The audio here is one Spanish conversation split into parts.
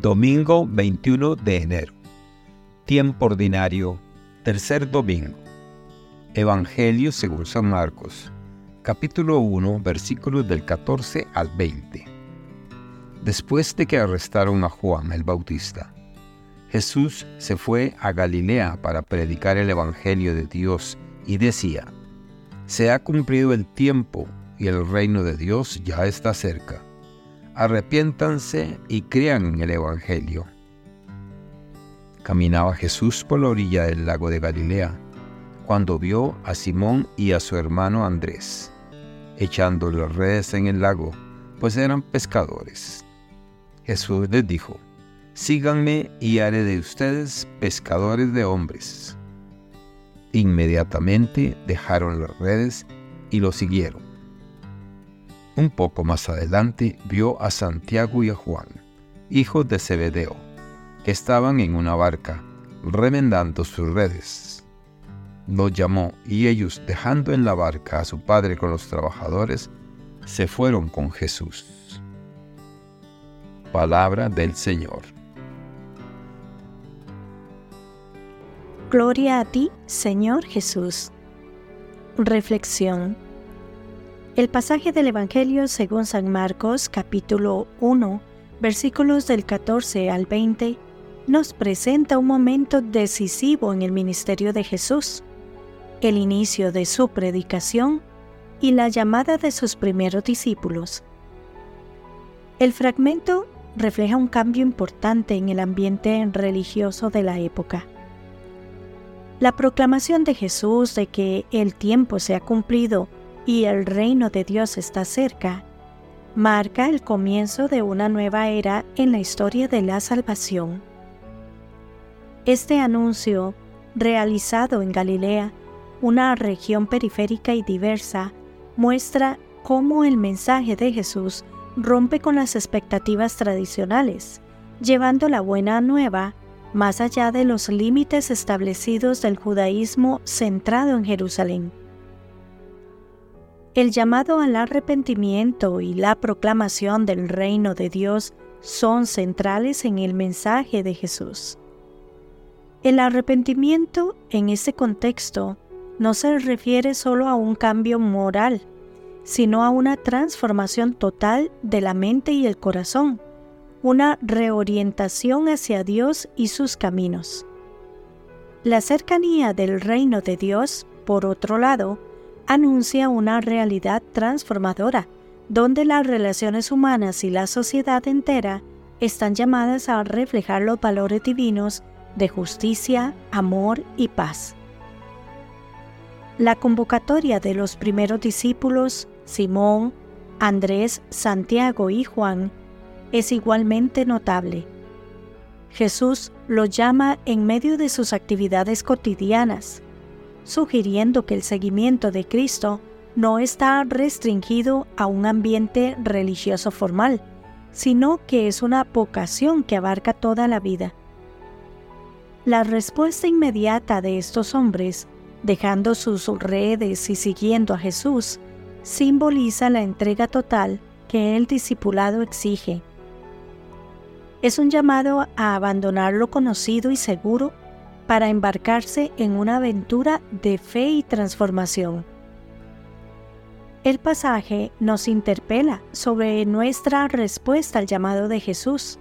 Domingo 21 de enero. Tiempo ordinario. Tercer domingo. Evangelio según San Marcos. Capítulo 1, versículos del 14 al 20. Después de que arrestaron a Juan el Bautista, Jesús se fue a Galilea para predicar el Evangelio de Dios y decía, Se ha cumplido el tiempo y el reino de Dios ya está cerca arrepiéntanse y crean en el Evangelio. Caminaba Jesús por la orilla del lago de Galilea, cuando vio a Simón y a su hermano Andrés, echando las redes en el lago, pues eran pescadores. Jesús les dijo, Síganme y haré de ustedes pescadores de hombres. Inmediatamente dejaron las redes y lo siguieron. Un poco más adelante vio a Santiago y a Juan, hijos de Zebedeo, que estaban en una barca, remendando sus redes. Los llamó y ellos, dejando en la barca a su padre con los trabajadores, se fueron con Jesús. Palabra del Señor. Gloria a ti, Señor Jesús. Reflexión el pasaje del Evangelio según San Marcos capítulo 1 versículos del 14 al 20 nos presenta un momento decisivo en el ministerio de Jesús, el inicio de su predicación y la llamada de sus primeros discípulos. El fragmento refleja un cambio importante en el ambiente religioso de la época. La proclamación de Jesús de que el tiempo se ha cumplido y el reino de Dios está cerca, marca el comienzo de una nueva era en la historia de la salvación. Este anuncio, realizado en Galilea, una región periférica y diversa, muestra cómo el mensaje de Jesús rompe con las expectativas tradicionales, llevando la buena nueva más allá de los límites establecidos del judaísmo centrado en Jerusalén. El llamado al arrepentimiento y la proclamación del reino de Dios son centrales en el mensaje de Jesús. El arrepentimiento en ese contexto no se refiere solo a un cambio moral, sino a una transformación total de la mente y el corazón, una reorientación hacia Dios y sus caminos. La cercanía del reino de Dios, por otro lado, anuncia una realidad transformadora, donde las relaciones humanas y la sociedad entera están llamadas a reflejar los valores divinos de justicia, amor y paz. La convocatoria de los primeros discípulos, Simón, Andrés, Santiago y Juan, es igualmente notable. Jesús los llama en medio de sus actividades cotidianas, sugiriendo que el seguimiento de Cristo no está restringido a un ambiente religioso formal, sino que es una vocación que abarca toda la vida. La respuesta inmediata de estos hombres, dejando sus redes y siguiendo a Jesús, simboliza la entrega total que el discipulado exige. Es un llamado a abandonar lo conocido y seguro para embarcarse en una aventura de fe y transformación. El pasaje nos interpela sobre nuestra respuesta al llamado de Jesús.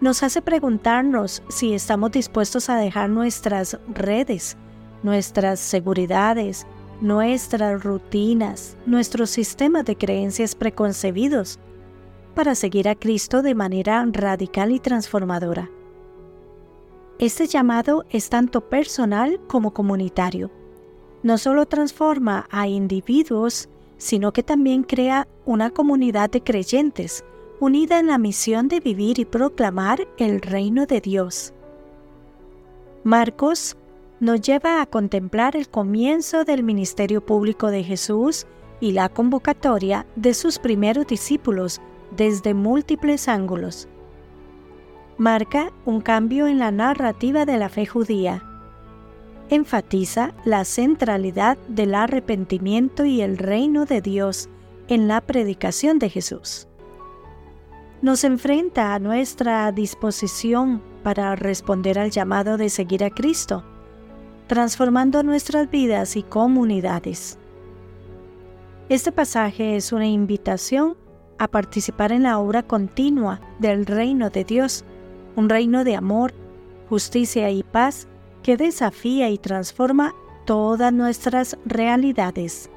Nos hace preguntarnos si estamos dispuestos a dejar nuestras redes, nuestras seguridades, nuestras rutinas, nuestros sistemas de creencias preconcebidos, para seguir a Cristo de manera radical y transformadora. Este llamado es tanto personal como comunitario. No solo transforma a individuos, sino que también crea una comunidad de creyentes unida en la misión de vivir y proclamar el reino de Dios. Marcos nos lleva a contemplar el comienzo del ministerio público de Jesús y la convocatoria de sus primeros discípulos desde múltiples ángulos marca un cambio en la narrativa de la fe judía. Enfatiza la centralidad del arrepentimiento y el reino de Dios en la predicación de Jesús. nos enfrenta a nuestra disposición para responder al llamado de seguir a Cristo, transformando nuestras vidas y comunidades. Este pasaje es una invitación a participar en la obra continua del reino de Dios, un reino de amor, justicia y paz que desafía y transforma todas nuestras realidades.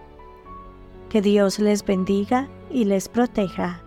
Que Dios les bendiga y les proteja.